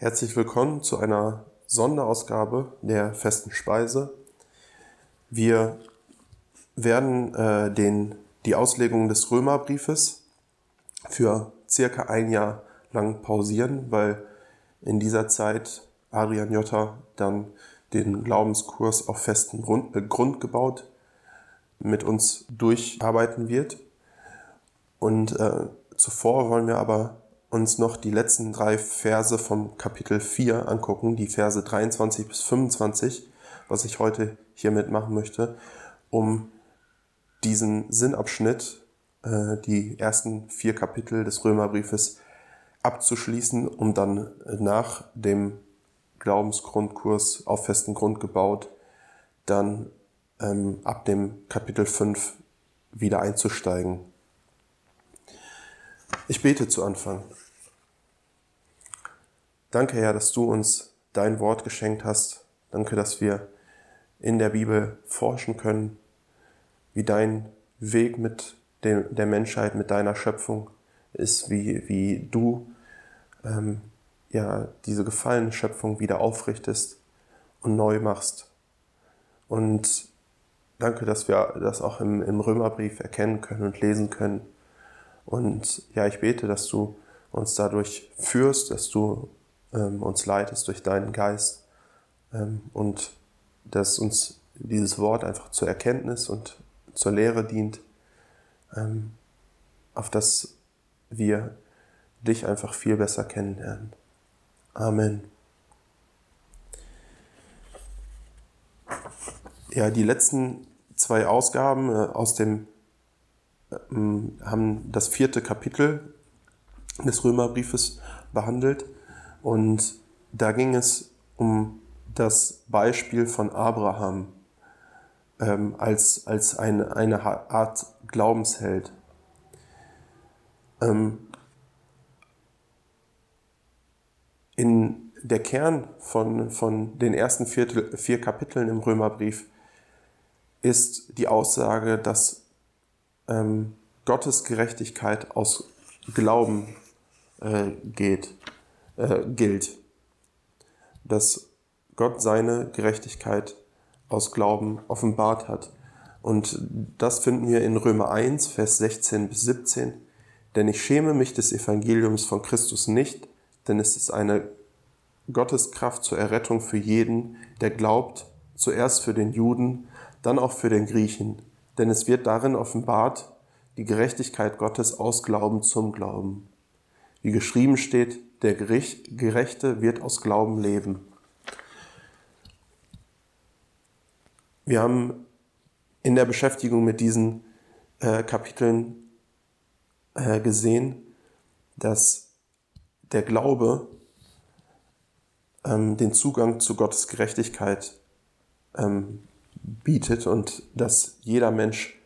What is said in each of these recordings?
Herzlich willkommen zu einer Sonderausgabe der festen Speise. Wir werden äh, den, die Auslegung des Römerbriefes für circa ein Jahr lang pausieren, weil in dieser Zeit Adrian Jotta dann den Glaubenskurs auf festen Grund, äh, Grund gebaut mit uns durcharbeiten wird. Und äh, zuvor wollen wir aber uns noch die letzten drei Verse vom Kapitel 4 angucken, die Verse 23 bis 25, was ich heute hiermit machen möchte, um diesen Sinnabschnitt, äh, die ersten vier Kapitel des Römerbriefes abzuschließen, um dann nach dem Glaubensgrundkurs auf festen Grund gebaut, dann ähm, ab dem Kapitel 5 wieder einzusteigen. Ich bete zu Anfang. Danke, Herr, dass du uns dein Wort geschenkt hast. Danke, dass wir in der Bibel forschen können, wie dein Weg mit der Menschheit, mit deiner Schöpfung ist, wie, wie du ähm, ja, diese gefallene Schöpfung wieder aufrichtest und neu machst. Und danke, dass wir das auch im, im Römerbrief erkennen können und lesen können. Und ja, ich bete, dass du uns dadurch führst, dass du ähm, uns leitest durch deinen Geist ähm, und dass uns dieses Wort einfach zur Erkenntnis und zur Lehre dient, ähm, auf das wir dich einfach viel besser kennenlernen. Amen. Ja, die letzten zwei Ausgaben äh, aus dem äh, haben das vierte Kapitel des Römerbriefes behandelt und da ging es um das Beispiel von Abraham ähm, als, als eine, eine Art Glaubensheld. Ähm, in der Kern von, von den ersten vier, vier Kapiteln im Römerbrief ist die Aussage, dass ähm, Gottes Gerechtigkeit aus Glauben äh, geht äh, gilt. Dass Gott seine Gerechtigkeit aus Glauben offenbart hat. Und das finden wir in Römer 1, Vers 16 bis 17. Denn ich schäme mich des Evangeliums von Christus nicht, denn es ist eine Gotteskraft zur Errettung für jeden, der glaubt, zuerst für den Juden, dann auch für den Griechen. Denn es wird darin offenbart, die Gerechtigkeit Gottes aus Glauben zum Glauben. Wie geschrieben steht, der Gerechte wird aus Glauben leben. Wir haben in der Beschäftigung mit diesen äh, Kapiteln äh, gesehen, dass der Glaube ähm, den Zugang zu Gottes Gerechtigkeit ähm, bietet und dass jeder Mensch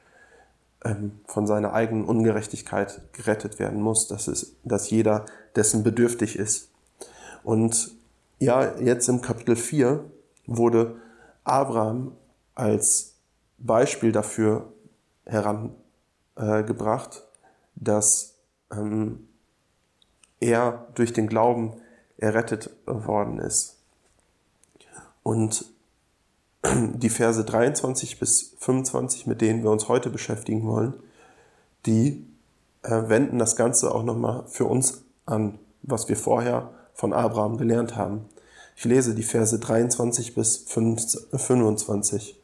ähm, von seiner eigenen Ungerechtigkeit gerettet werden muss, dass, es, dass jeder dessen bedürftig ist. Und ja, jetzt im Kapitel 4 wurde Abraham als Beispiel dafür herangebracht, äh, dass ähm, er durch den Glauben errettet worden ist. Und die Verse 23 bis 25, mit denen wir uns heute beschäftigen wollen, die äh, wenden das Ganze auch nochmal für uns an, was wir vorher von Abraham gelernt haben. Ich lese die Verse 23 bis 25.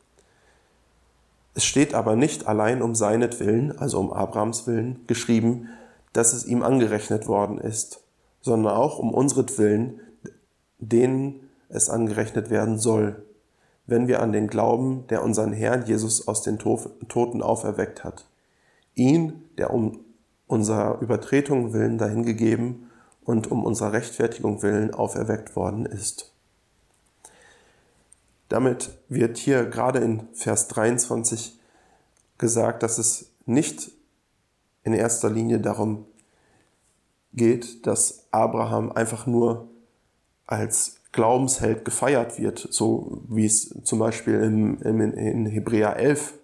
Es steht aber nicht allein um seinetwillen, also um Abrahams Willen, geschrieben, dass es ihm angerechnet worden ist, sondern auch um unsretwillen, denen es angerechnet werden soll, wenn wir an den glauben, der unseren Herrn Jesus aus den Toten auferweckt hat. Ihn, der um unserer Übertretung willen dahingegeben und um unserer Rechtfertigung willen auferweckt worden ist. Damit wird hier gerade in Vers 23 gesagt, dass es nicht in erster Linie darum geht, dass Abraham einfach nur als Glaubensheld gefeiert wird, so wie es zum Beispiel im, im, in Hebräer 11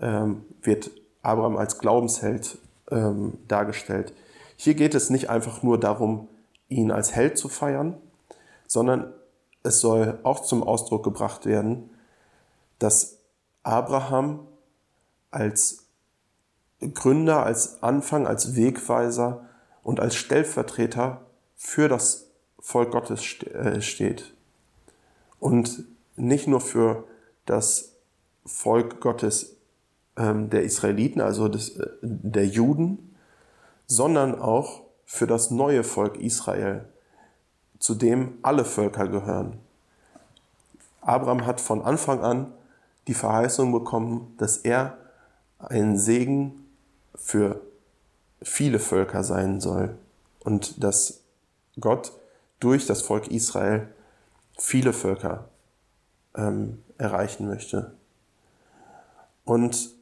ähm, wird Abraham als Glaubensheld ähm, dargestellt. Hier geht es nicht einfach nur darum, ihn als Held zu feiern, sondern es soll auch zum Ausdruck gebracht werden, dass Abraham als Gründer, als Anfang, als Wegweiser und als Stellvertreter für das Volk Gottes äh, steht. Und nicht nur für das Volk Gottes der Israeliten, also des, äh, der Juden, sondern auch für das neue Volk Israel, zu dem alle Völker gehören. Abraham hat von Anfang an die Verheißung bekommen, dass er ein Segen für viele Völker sein soll und dass Gott durch das Volk Israel viele Völker ähm, erreichen möchte. Und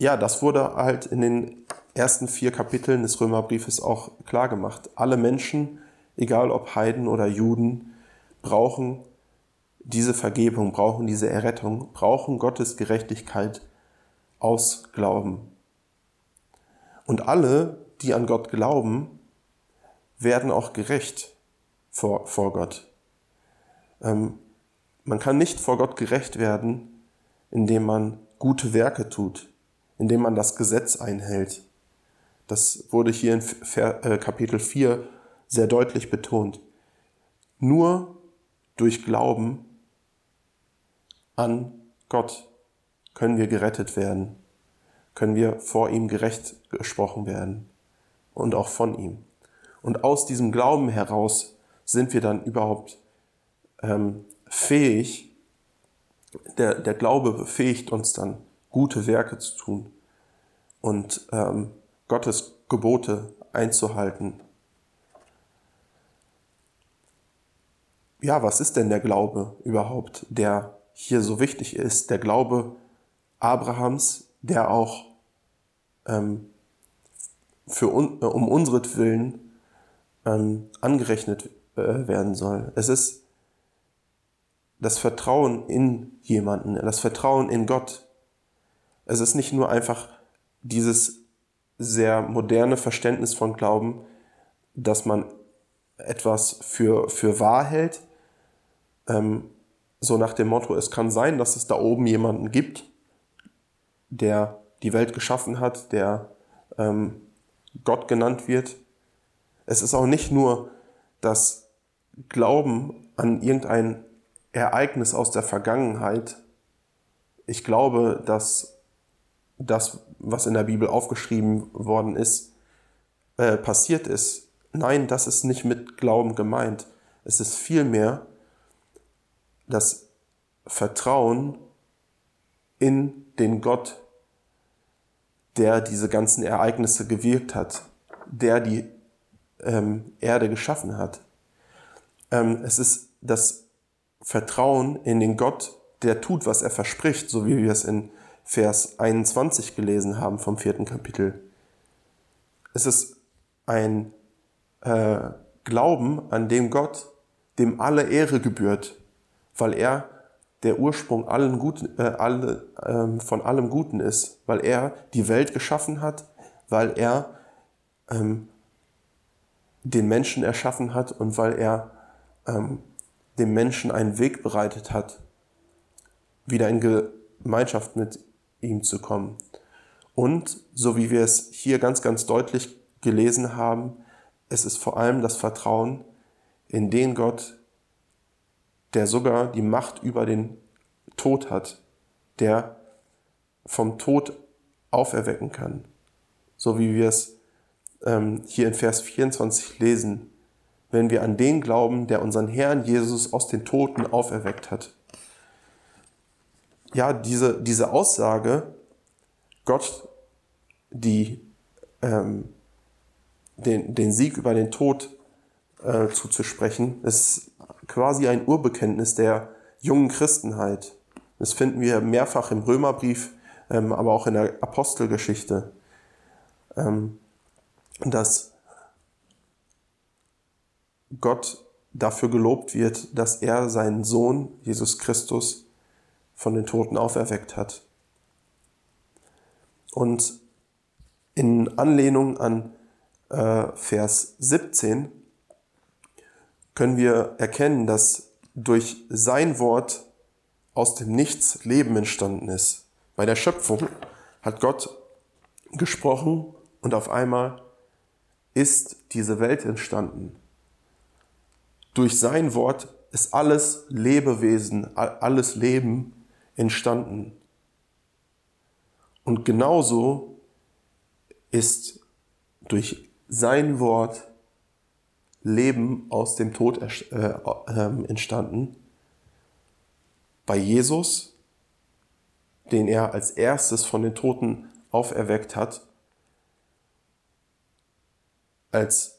ja, das wurde halt in den ersten vier Kapiteln des Römerbriefes auch klar gemacht. Alle Menschen, egal ob Heiden oder Juden, brauchen diese Vergebung, brauchen diese Errettung, brauchen Gottes Gerechtigkeit aus Glauben. Und alle, die an Gott glauben, werden auch gerecht vor, vor Gott. Ähm, man kann nicht vor Gott gerecht werden, indem man gute Werke tut, indem man das Gesetz einhält. Das wurde hier in äh, Kapitel 4 sehr deutlich betont. Nur durch Glauben an Gott können wir gerettet werden, können wir vor ihm gerecht gesprochen werden und auch von ihm. Und aus diesem Glauben heraus sind wir dann überhaupt ähm, fähig, der, der Glaube befähigt uns dann, gute Werke zu tun und ähm, Gottes Gebote einzuhalten. Ja, was ist denn der Glaube überhaupt, der hier so wichtig ist? Der Glaube Abrahams, der auch ähm, für un, äh, um unseretwillen ähm, angerechnet äh, werden soll. Es ist das Vertrauen in jemanden, das Vertrauen in Gott. Es ist nicht nur einfach dieses sehr moderne Verständnis von Glauben, dass man etwas für, für wahr hält, ähm, so nach dem Motto, es kann sein, dass es da oben jemanden gibt, der die Welt geschaffen hat, der ähm, Gott genannt wird. Es ist auch nicht nur das Glauben an irgendein Ereignis aus der Vergangenheit. Ich glaube, dass das, was in der Bibel aufgeschrieben worden ist, äh, passiert ist. Nein, das ist nicht mit Glauben gemeint. Es ist vielmehr das Vertrauen in den Gott, der diese ganzen Ereignisse gewirkt hat, der die ähm, Erde geschaffen hat. Ähm, es ist das Vertrauen in den Gott, der tut, was er verspricht, so wie wir es in Vers 21 gelesen haben vom vierten Kapitel. Es ist ein äh, Glauben an dem Gott, dem alle Ehre gebührt, weil er der Ursprung allen Guten, äh, alle, äh, von allem Guten ist, weil er die Welt geschaffen hat, weil er ähm, den Menschen erschaffen hat und weil er ähm, dem Menschen einen Weg bereitet hat, wieder in Gemeinschaft mit ihm zu kommen. Und so wie wir es hier ganz, ganz deutlich gelesen haben, es ist vor allem das Vertrauen in den Gott, der sogar die Macht über den Tod hat, der vom Tod auferwecken kann. So wie wir es ähm, hier in Vers 24 lesen, wenn wir an den glauben, der unseren Herrn Jesus aus den Toten auferweckt hat. Ja, diese, diese Aussage, Gott die, ähm, den, den Sieg über den Tod äh, zuzusprechen, ist quasi ein Urbekenntnis der jungen Christenheit. Das finden wir mehrfach im Römerbrief, ähm, aber auch in der Apostelgeschichte. Ähm, dass Gott dafür gelobt wird, dass er seinen Sohn, Jesus Christus, von den Toten auferweckt hat. Und in Anlehnung an äh, Vers 17 können wir erkennen, dass durch sein Wort aus dem Nichts Leben entstanden ist. Bei der Schöpfung hat Gott gesprochen und auf einmal ist diese Welt entstanden. Durch sein Wort ist alles Lebewesen, alles Leben entstanden. Und genauso ist durch sein Wort Leben aus dem Tod äh, äh, entstanden. Bei Jesus, den er als erstes von den Toten auferweckt hat, als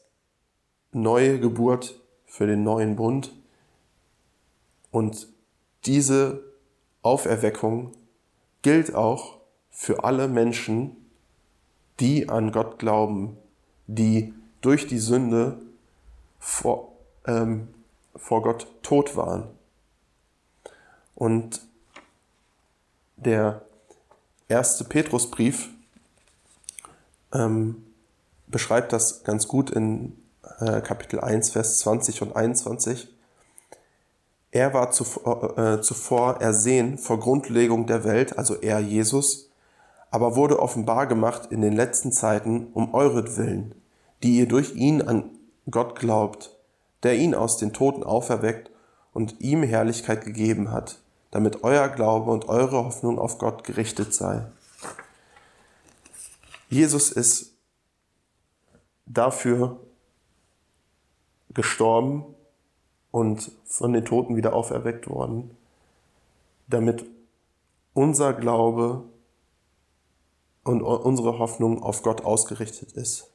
neue Geburt für den neuen Bund. Und diese Auferweckung gilt auch für alle Menschen, die an Gott glauben, die durch die Sünde vor, ähm, vor Gott tot waren. Und der erste Petrusbrief ähm, beschreibt das ganz gut in äh, Kapitel 1, Vers 20 und 21. Er war zuvor, äh, zuvor ersehen vor Grundlegung der Welt, also er Jesus, aber wurde offenbar gemacht in den letzten Zeiten um euretwillen, die ihr durch ihn an Gott glaubt, der ihn aus den Toten auferweckt und ihm Herrlichkeit gegeben hat, damit euer Glaube und eure Hoffnung auf Gott gerichtet sei. Jesus ist dafür gestorben und von den Toten wieder auferweckt worden, damit unser Glaube und unsere Hoffnung auf Gott ausgerichtet ist.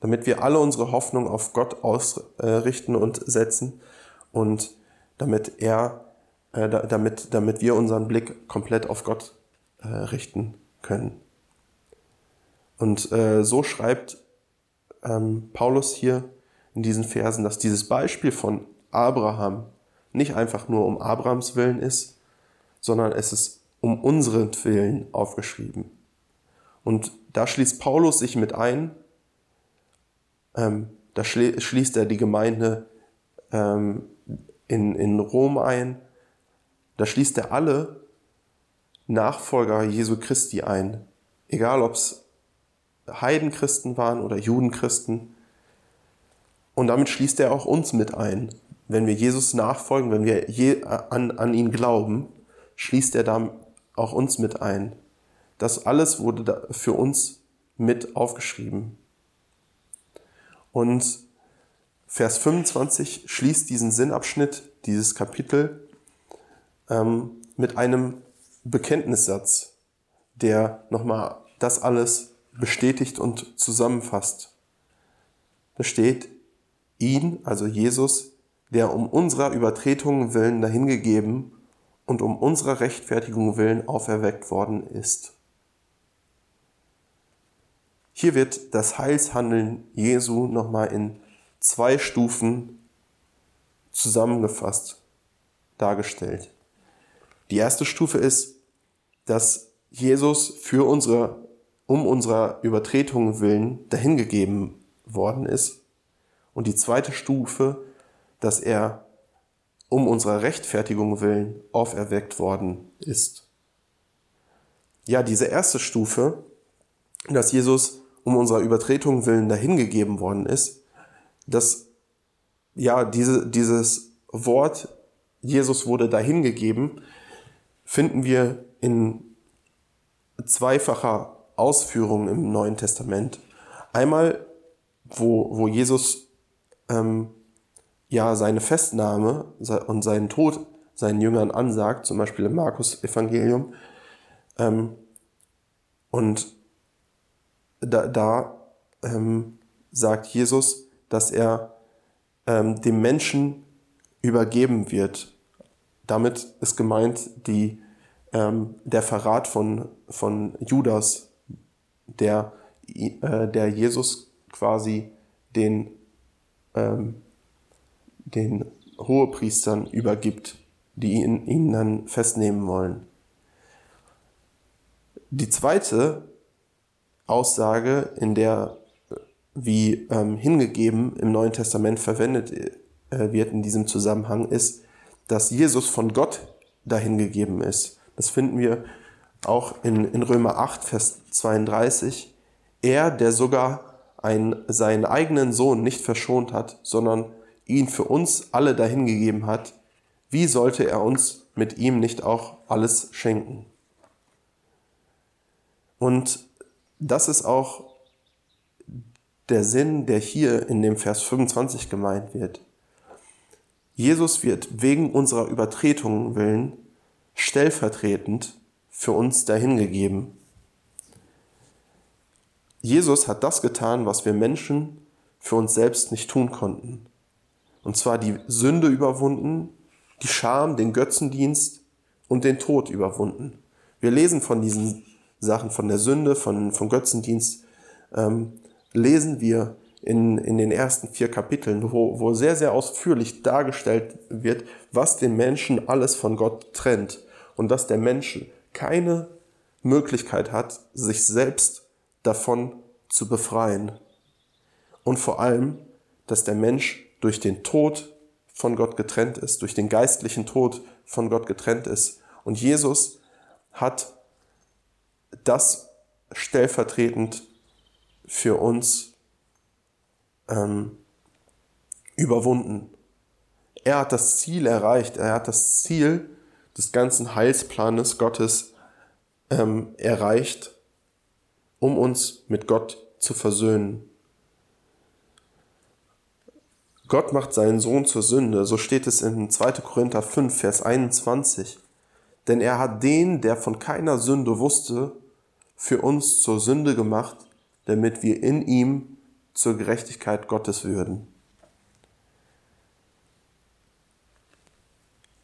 Damit wir alle unsere Hoffnung auf Gott ausrichten und setzen und damit er, äh, damit, damit wir unseren Blick komplett auf Gott äh, richten können. Und äh, so schreibt ähm, Paulus hier in diesen Versen, dass dieses Beispiel von Abraham nicht einfach nur um Abrahams Willen ist, sondern es ist um unseren Willen aufgeschrieben. Und da schließt Paulus sich mit ein, ähm, da schließt er die Gemeinde ähm, in, in Rom ein, da schließt er alle Nachfolger Jesu Christi ein, egal ob es Heidenchristen waren oder Judenchristen. Und damit schließt er auch uns mit ein. Wenn wir Jesus nachfolgen, wenn wir je, an, an ihn glauben, schließt er da auch uns mit ein. Das alles wurde für uns mit aufgeschrieben. Und Vers 25 schließt diesen Sinnabschnitt, dieses Kapitel, ähm, mit einem Bekenntnissatz, der nochmal das alles bestätigt und zusammenfasst. Da steht, ihn, also Jesus, der um unserer Übertretungen willen dahingegeben und um unserer Rechtfertigung willen auferweckt worden ist. Hier wird das Heilshandeln Jesu nochmal in zwei Stufen zusammengefasst dargestellt. Die erste Stufe ist, dass Jesus für unsere, um unserer Übertretungen willen dahingegeben worden ist. Und die zweite Stufe, dass er um unserer Rechtfertigung willen auferweckt worden ist. Ja, diese erste Stufe, dass Jesus um unserer Übertretung willen dahingegeben worden ist, dass ja diese, dieses Wort Jesus wurde dahingegeben, finden wir in zweifacher Ausführung im Neuen Testament. Einmal, wo, wo Jesus ähm, ja seine Festnahme und seinen Tod seinen Jüngern ansagt, zum Beispiel im Markus Evangelium. Ähm, und da, da ähm, sagt Jesus, dass er ähm, dem Menschen übergeben wird. Damit ist gemeint die, ähm, der Verrat von, von Judas, der, äh, der Jesus quasi den, ähm, den Hohepriestern übergibt, die ihn, ihn dann festnehmen wollen. Die zweite Aussage, in der wie ähm, hingegeben im Neuen Testament verwendet äh, wird in diesem Zusammenhang, ist, dass Jesus von Gott dahingegeben ist. Das finden wir auch in, in Römer 8, Vers 32. Er, der sogar ein, seinen eigenen Sohn nicht verschont hat, sondern ihn für uns alle dahingegeben hat, wie sollte er uns mit ihm nicht auch alles schenken? Und das ist auch der Sinn, der hier in dem Vers 25 gemeint wird. Jesus wird wegen unserer Übertretungen willen stellvertretend für uns dahingegeben. Jesus hat das getan, was wir Menschen für uns selbst nicht tun konnten. Und zwar die Sünde überwunden, die Scham, den Götzendienst und den Tod überwunden. Wir lesen von diesen Sachen, von der Sünde, von, von Götzendienst, ähm, lesen wir in, in den ersten vier Kapiteln, wo, wo sehr, sehr ausführlich dargestellt wird, was den Menschen alles von Gott trennt und dass der Mensch keine Möglichkeit hat, sich selbst davon zu befreien. Und vor allem, dass der Mensch durch den Tod von Gott getrennt ist, durch den geistlichen Tod von Gott getrennt ist. Und Jesus hat das stellvertretend für uns ähm, überwunden. Er hat das Ziel erreicht, er hat das Ziel des ganzen Heilsplanes Gottes ähm, erreicht, um uns mit Gott zu versöhnen. Gott macht seinen Sohn zur Sünde, so steht es in 2. Korinther 5, Vers 21. Denn er hat den, der von keiner Sünde wusste, für uns zur Sünde gemacht, damit wir in ihm zur Gerechtigkeit Gottes würden.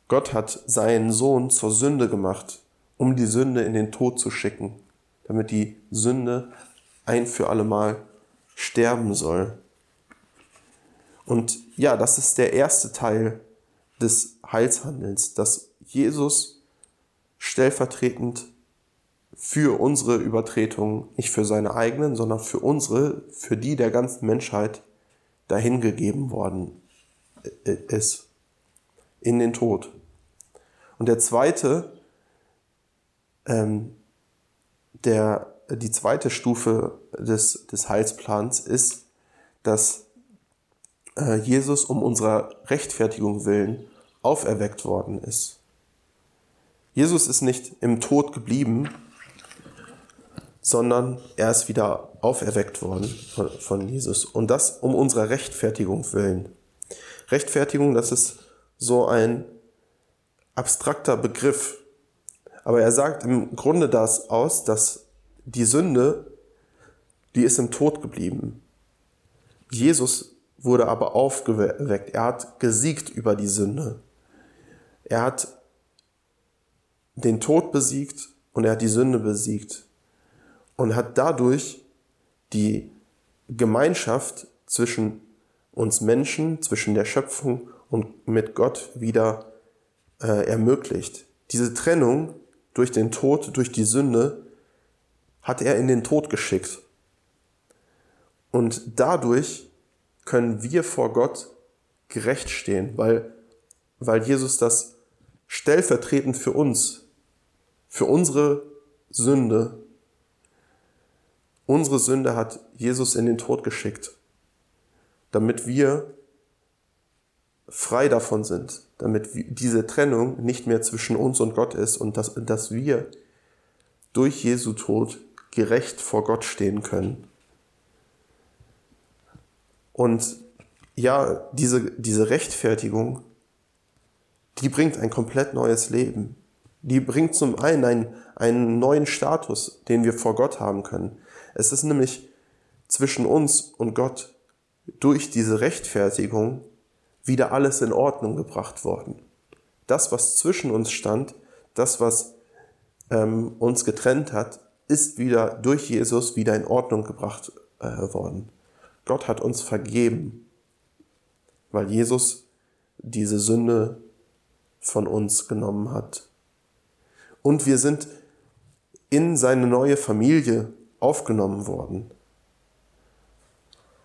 Gott hat seinen Sohn zur Sünde gemacht, um die Sünde in den Tod zu schicken, damit die Sünde ein für allemal sterben soll. Und ja, das ist der erste Teil des Heilshandelns, dass Jesus stellvertretend für unsere Übertretungen, nicht für seine eigenen, sondern für unsere, für die der ganzen Menschheit dahingegeben worden ist, in den Tod. Und der zweite, ähm, der, die zweite Stufe des, des Heilsplans ist, dass äh, Jesus um unserer Rechtfertigung willen auferweckt worden ist. Jesus ist nicht im Tod geblieben, sondern er ist wieder auferweckt worden von, von Jesus. Und das um unserer Rechtfertigung willen. Rechtfertigung, das ist so ein abstrakter Begriff. Aber er sagt im Grunde das aus, dass die Sünde, die ist im Tod geblieben. Jesus wurde aber aufgeweckt. Er hat gesiegt über die Sünde. Er hat den Tod besiegt und er hat die Sünde besiegt und hat dadurch die Gemeinschaft zwischen uns Menschen, zwischen der Schöpfung und mit Gott wieder äh, ermöglicht. Diese Trennung durch den Tod, durch die Sünde, hat er in den Tod geschickt. Und dadurch können wir vor Gott gerecht stehen, weil, weil Jesus das stellvertretend für uns, für unsere Sünde Unsere Sünde hat Jesus in den Tod geschickt, damit wir frei davon sind, damit diese Trennung nicht mehr zwischen uns und Gott ist und dass, dass wir durch Jesu Tod gerecht vor Gott stehen können. Und ja, diese, diese Rechtfertigung, die bringt ein komplett neues Leben. Die bringt zum einen einen, einen neuen Status, den wir vor Gott haben können. Es ist nämlich zwischen uns und Gott durch diese Rechtfertigung wieder alles in Ordnung gebracht worden. Das, was zwischen uns stand, das, was ähm, uns getrennt hat, ist wieder durch Jesus wieder in Ordnung gebracht äh, worden. Gott hat uns vergeben, weil Jesus diese Sünde von uns genommen hat. Und wir sind in seine neue Familie aufgenommen worden.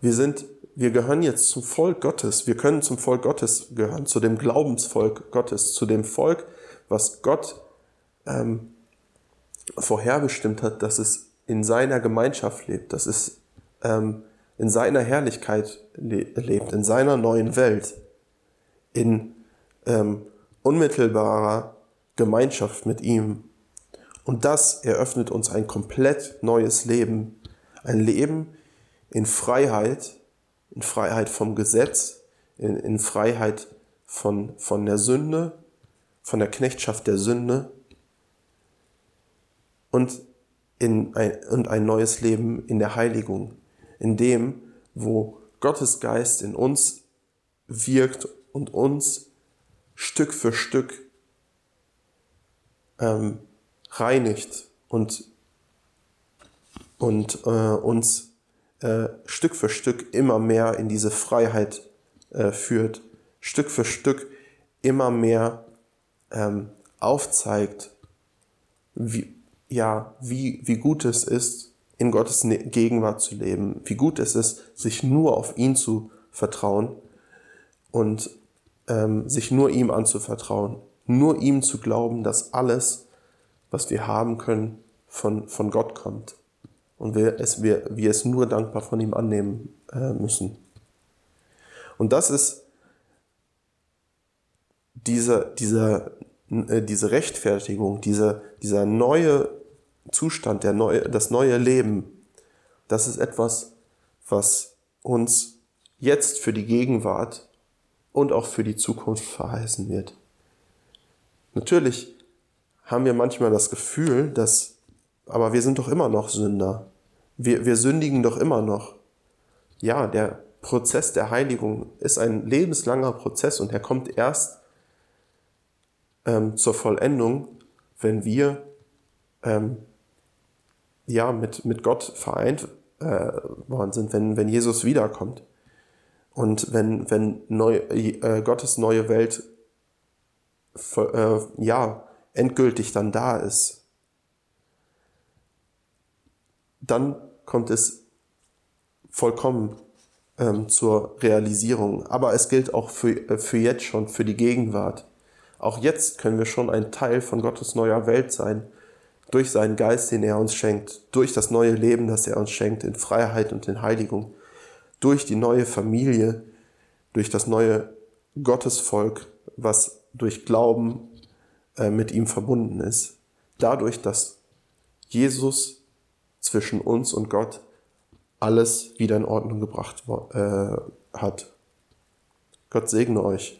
Wir sind wir gehören jetzt zum Volk Gottes. Wir können zum Volk Gottes gehören, zu dem Glaubensvolk Gottes, zu dem Volk, was Gott ähm, vorherbestimmt hat, dass es in seiner Gemeinschaft lebt, dass es ähm, in seiner Herrlichkeit le lebt, in seiner neuen Welt, in ähm, unmittelbarer Gemeinschaft mit ihm. Und das eröffnet uns ein komplett neues Leben, ein Leben in Freiheit, in Freiheit vom Gesetz, in, in Freiheit von, von der Sünde, von der Knechtschaft der Sünde. Und, in ein, und ein neues Leben in der Heiligung, in dem, wo Gottes Geist in uns wirkt und uns Stück für Stück ähm, reinigt und, und äh, uns äh, Stück für Stück immer mehr in diese Freiheit äh, führt, Stück für Stück immer mehr ähm, aufzeigt, wie, ja, wie, wie gut es ist, in Gottes ne-, Gegenwart zu leben, wie gut es ist, sich nur auf ihn zu vertrauen und ähm, sich nur ihm anzuvertrauen, nur ihm zu glauben, dass alles, was wir haben können, von, von Gott kommt und wir es, wir, wir es nur dankbar von ihm annehmen äh, müssen. Und das ist diese, diese, äh, diese Rechtfertigung, diese, dieser neue Zustand, der neue, das neue Leben, das ist etwas, was uns jetzt für die Gegenwart und auch für die Zukunft verheißen wird. Natürlich haben wir manchmal das Gefühl, dass, aber wir sind doch immer noch Sünder. Wir, wir sündigen doch immer noch. Ja, der Prozess der Heiligung ist ein lebenslanger Prozess und er kommt erst ähm, zur Vollendung, wenn wir ähm, ja, mit, mit Gott vereint äh, worden sind, wenn, wenn Jesus wiederkommt. Und wenn, wenn neu, äh, Gottes neue Welt äh, ja, endgültig dann da ist, dann kommt es vollkommen ähm, zur Realisierung. Aber es gilt auch für, äh, für jetzt schon, für die Gegenwart. Auch jetzt können wir schon ein Teil von Gottes neuer Welt sein durch seinen Geist, den er uns schenkt, durch das neue Leben, das er uns schenkt, in Freiheit und in Heiligung, durch die neue Familie, durch das neue Gottesvolk, was durch Glauben äh, mit ihm verbunden ist. Dadurch, dass Jesus zwischen uns und Gott alles wieder in Ordnung gebracht äh, hat. Gott segne euch.